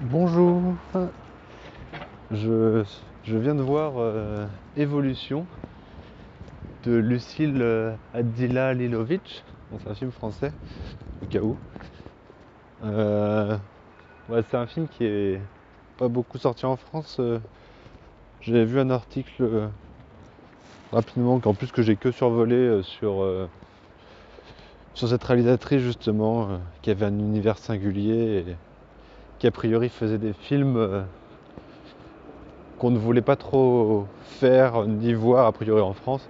Bonjour. Je, viens de voir euh, Évolution de Lucille euh, Adila Lilovic. C'est un film français, au cas où. Euh, c'est un film qui est pas beaucoup sorti en France. J'avais vu un article rapidement, qu'en plus que j'ai que survolé sur, cette réalisatrice justement, qui avait un univers singulier qui a priori faisait des films euh, qu'on ne voulait pas trop faire ni voir a priori en France.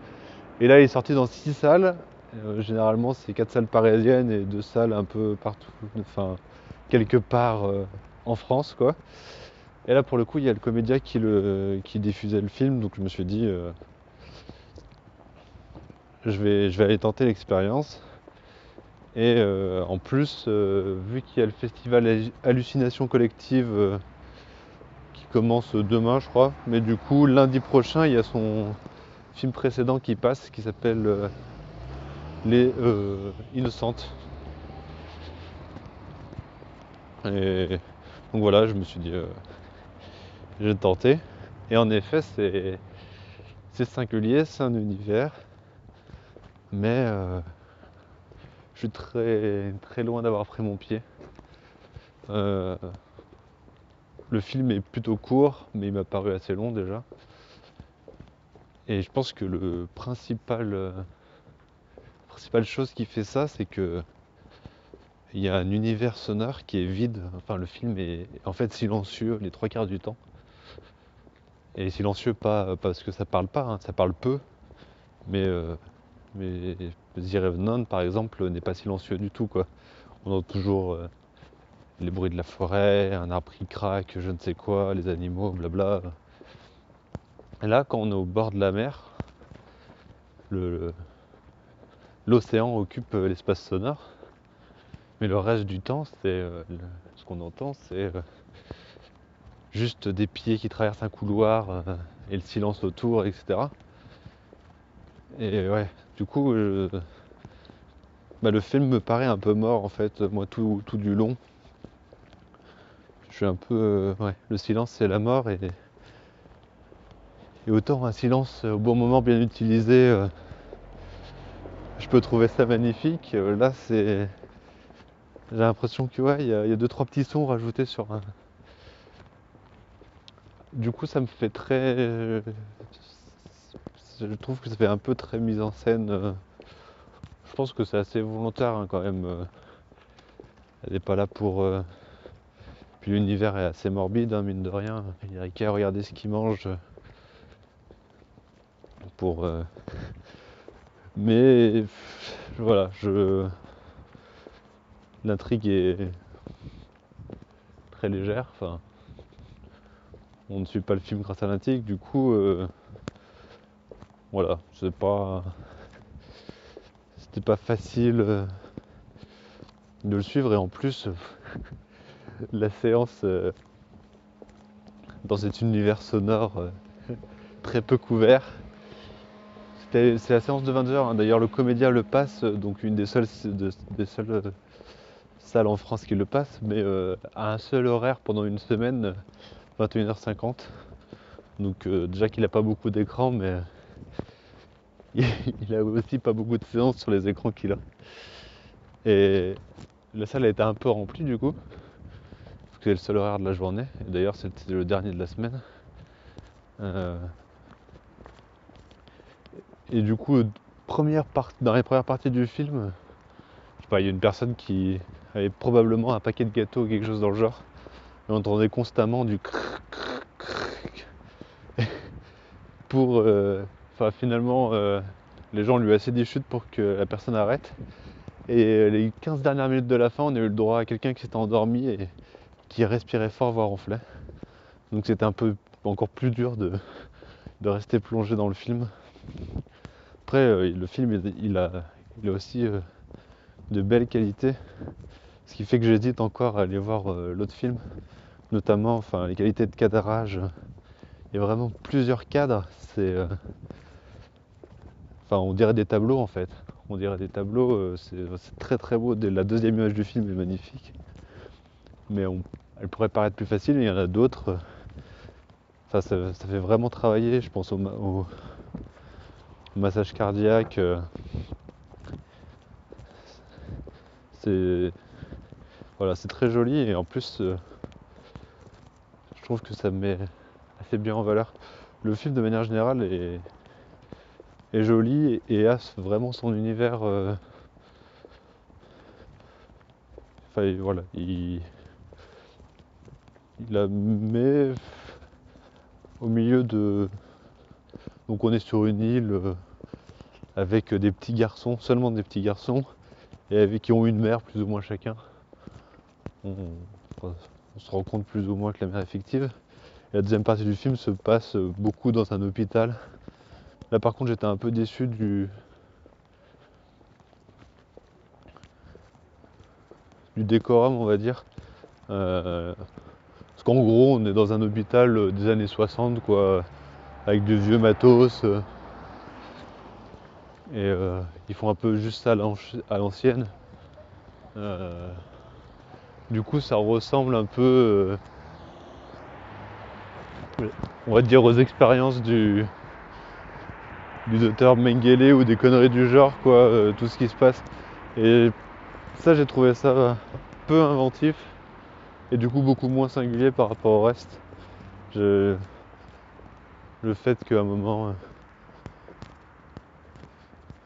Et là, il est sorti dans six salles. Euh, généralement, c'est quatre salles parisiennes et deux salles un peu partout, enfin quelque part euh, en France, quoi. Et là, pour le coup, il y a le comédien qui, diffusait le film, donc je me suis dit, je, vais, je vais aller tenter l'expérience. Et euh, en plus, euh, vu qu'il y a le festival Hallu- Hallucination Collective euh, qui commence demain, je crois, mais du coup, lundi prochain, il y a son film précédent qui passe, qui s'appelle Les Innocentes. Et donc voilà, je me suis dit, vais tenter. Et en effet, c'est singulier, c'est un univers, mais je suis très, très loin d'avoir pris mon pied. Euh, le film est plutôt court, mais il m'a paru assez long déjà. Et je pense que le principal, euh, principale chose qui fait ça, c'est que il y a un univers sonore qui est vide. Enfin, le film est en fait silencieux les trois quarts du temps. Et silencieux pas parce que ça parle pas, hein, ça parle peu, mais, euh, mais Revenant, par exemple, n'est pas silencieux du tout, quoi. On entend toujours euh, les bruits de la forêt, un arbre qui craque, je ne sais quoi, les animaux, blabla. Là, quand on est au bord de la mer, l'océan occupe euh, l'espace sonore, mais le reste du temps, euh, ce qu'on entend, c'est juste des pieds qui traversent un couloir et le silence autour, etc. Et ouais, du coup, euh, bah, le film me paraît un peu mort en fait, moi tout, du long. Je suis un peu. euh, le silence c'est la mort et, autant un silence euh, au bon moment bien utilisé, je peux trouver ça magnifique. Là, c'est. J'ai l'impression que il y a deux trois petits sons rajoutés sur un. Du coup, ça me fait très. Je trouve que ça fait un peu très mise en scène. euh, Je pense que c'est assez volontaire hein, quand même. euh, Elle n'est pas là pour. euh, Puis l'univers est assez morbide, hein, mine de rien. Il n'y a qu'à regarder ce qu'il mange pour. Mais voilà, je. L'intrigue est très légère. Enfin, on ne suit pas le film grâce à l'intrigue. Du coup, voilà, c'est pas. C'était pas facile euh, de le suivre et en plus, la séance euh, dans cet univers sonore euh, très peu couvert. C'est la séance de 20h, d'ailleurs le comédien le passe, donc une des seules, de- des seules salles en France qui le passe, mais à un seul horaire pendant une semaine, euh, 21h50. Donc déjà qu'il n'a pas beaucoup d'écran, mais il a aussi pas beaucoup de séances sur les écrans qu'il a. Et la salle a été un peu remplie du coup, parce que c'est le seul horaire de la journée. Et d'ailleurs c'était le dernier de la semaine. Euh, Et du coup, dans les premières parties du film, je sais pas, il y a une personne qui avait probablement un paquet de gâteaux ou quelque chose dans le genre. Et on entendait constamment du crrr, crrr, crrr. pour. euh, Finalement, euh, les gens lui ont assez dit chute pour que la personne arrête. Et les 15 dernières minutes de la fin, on a eu le droit à quelqu'un qui s'était endormi et qui respirait fort, voire ronflait. Donc c'était un peu encore plus dur de, de rester plongé dans le film. Après, euh, le film, il- a, il aussi euh, de belles qualités, ce qui fait que j'hésite encore à aller voir euh, l'autre film, notamment enfin, les qualités de cadrage. Il y a vraiment plusieurs cadres, c'est... on dirait des tableaux en fait. On dirait des tableaux, euh, c'est très très beau. La deuxième image du film est magnifique. Mais elle pourrait paraître plus facile, il y en a d'autres. ça, fait vraiment travailler, je pense au, massage cardiaque. Euh. c'est voilà, très joli et en plus, euh, je trouve que ça met assez bien en valeur. Le film, de manière générale, est, est joli et, a vraiment son univers. Euh, enfin, voilà, il, il la met au milieu de. Donc, on est sur une île euh, avec des petits garçons, seulement des petits garçons, et avec qui ont une mère plus ou moins chacun on, se rend compte plus ou moins que la mère est fictive. La deuxième partie du film se passe beaucoup dans un hôpital. Là par contre j'étais un peu déçu du, du décorum on va dire. Euh, parce qu'en gros on est dans un hôpital des années 60 quoi, avec de vieux matos. et euh, ils font un peu juste à l'ancienne. Euh, du coup, ça ressemble un peu, euh, on va dire, aux expériences du, du docteur Mengele ou des conneries du genre, quoi, euh, tout ce qui se passe. Et ça, j'ai trouvé ça peu inventif et du coup beaucoup moins singulier par rapport au reste. le fait qu'à un moment, euh,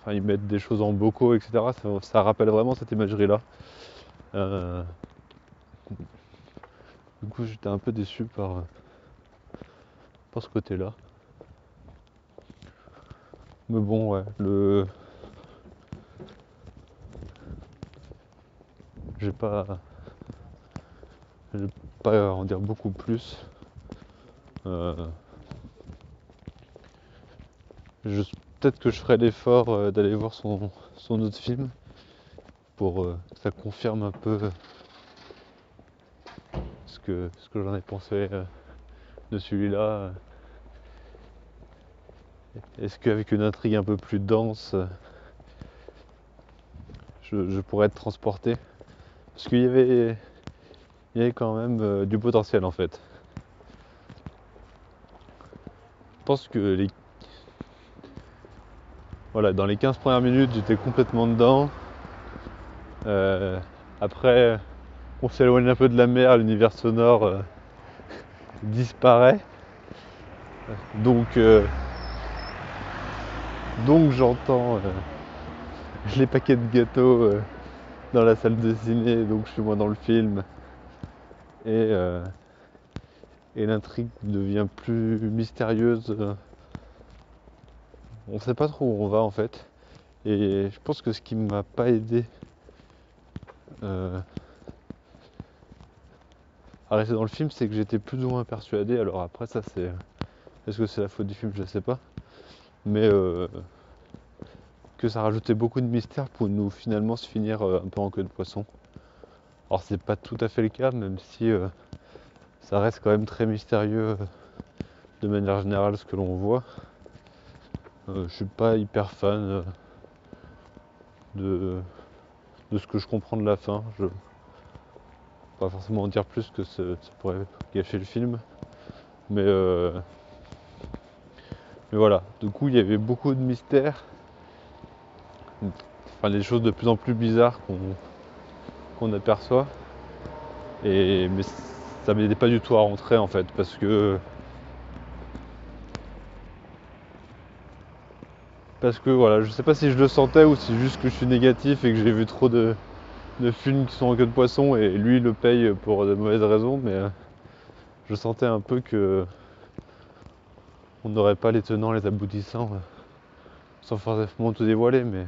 enfin, ils mettent des choses en bocaux, etc., ça, rappelle vraiment cette imagerie-là. Du coup, j'étais un peu déçu par, euh, par ce côté-là. Mais bon, ouais, le. J'ai pas. Je vais pas en dire beaucoup plus. Euh, peut-être que je ferai l'effort euh, d'aller voir son, son, autre film pour que ça confirme un peu que, ce que j'en ai pensé euh, de celui-là. Euh, est-ce qu'avec une intrigue un peu plus dense, euh, je, pourrais être transporté? Parce qu'il y avait, quand même du potentiel en fait. Je pense que les, voilà, dans les 15 premières minutes, j'étais complètement dedans. après, on s'éloigne un peu de la mer, l'univers sonore euh, disparaît. Donc, euh, donc j'entends euh, les paquets de gâteaux dans la salle de ciné, donc je suis moins dans le film. Et, et l'intrigue devient plus mystérieuse. On ne sait pas trop où on va en fait. Et je pense que ce qui m'a pas aidé à rester dans le film, c'est que j'étais plus ou moins persuadé. Alors après, ça c'est. Est-ce que c'est la faute du film? Je sais pas. Mais euh, que ça rajoutait beaucoup de mystère pour nous finalement se finir euh, un peu en queue de poisson. Alors c'est pas tout à fait le cas, même si euh, ça reste quand même très mystérieux de manière générale ce que l'on voit. je suis pas hyper fan de, ce que je comprends de la fin. Je, pas forcément en dire plus que ça, pourrait gâcher le film. Mais, euh, mais voilà, du coup il y avait beaucoup de mystères, enfin des choses de plus en plus bizarres qu'on aperçoit. Et, mais ça m'aidait pas du tout à rentrer en fait parce que parce que voilà, je sais pas si je le sentais ou si juste que je suis négatif et que j'ai vu trop de, de films qui sont en queue de poisson et lui le paye pour de mauvaises raisons, mais euh, je sentais un peu que on n'aurait pas les tenants, les aboutissants, euh, sans forcément tout dévoiler, mais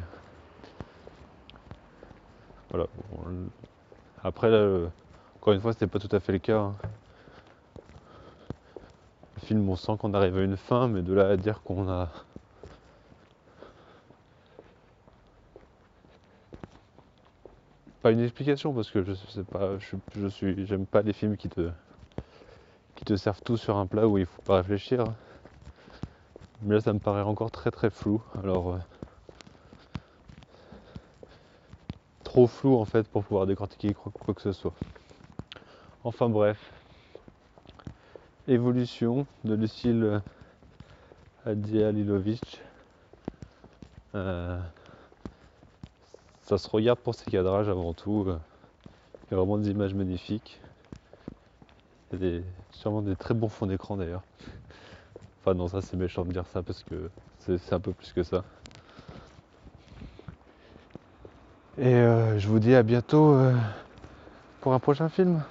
voilà. Après là, encore une fois, c'était pas tout à fait le cas. Hein. Le film, on sent qu'on arrive à une fin, mais de là à dire qu'on a pas une explication parce que je sais pas, je, suis, j'aime pas les films qui te, qui te servent tout sur un plat où il faut pas réfléchir. Mais là, ça me paraît encore très très flou. Alors, euh, trop flou en fait pour pouvoir décortiquer quoi, que ce soit. Enfin bref. Évolution de Lucille Adjalilovic. Euh, ça se regarde pour ses cadrages avant tout. Il y a vraiment des images magnifiques. Il y a des, sûrement des très bons fonds d'écran d'ailleurs. Enfin non, ça c'est méchant de dire ça parce que c'est un peu plus que ça. Et euh, je vous dis à bientôt euh, pour un prochain film.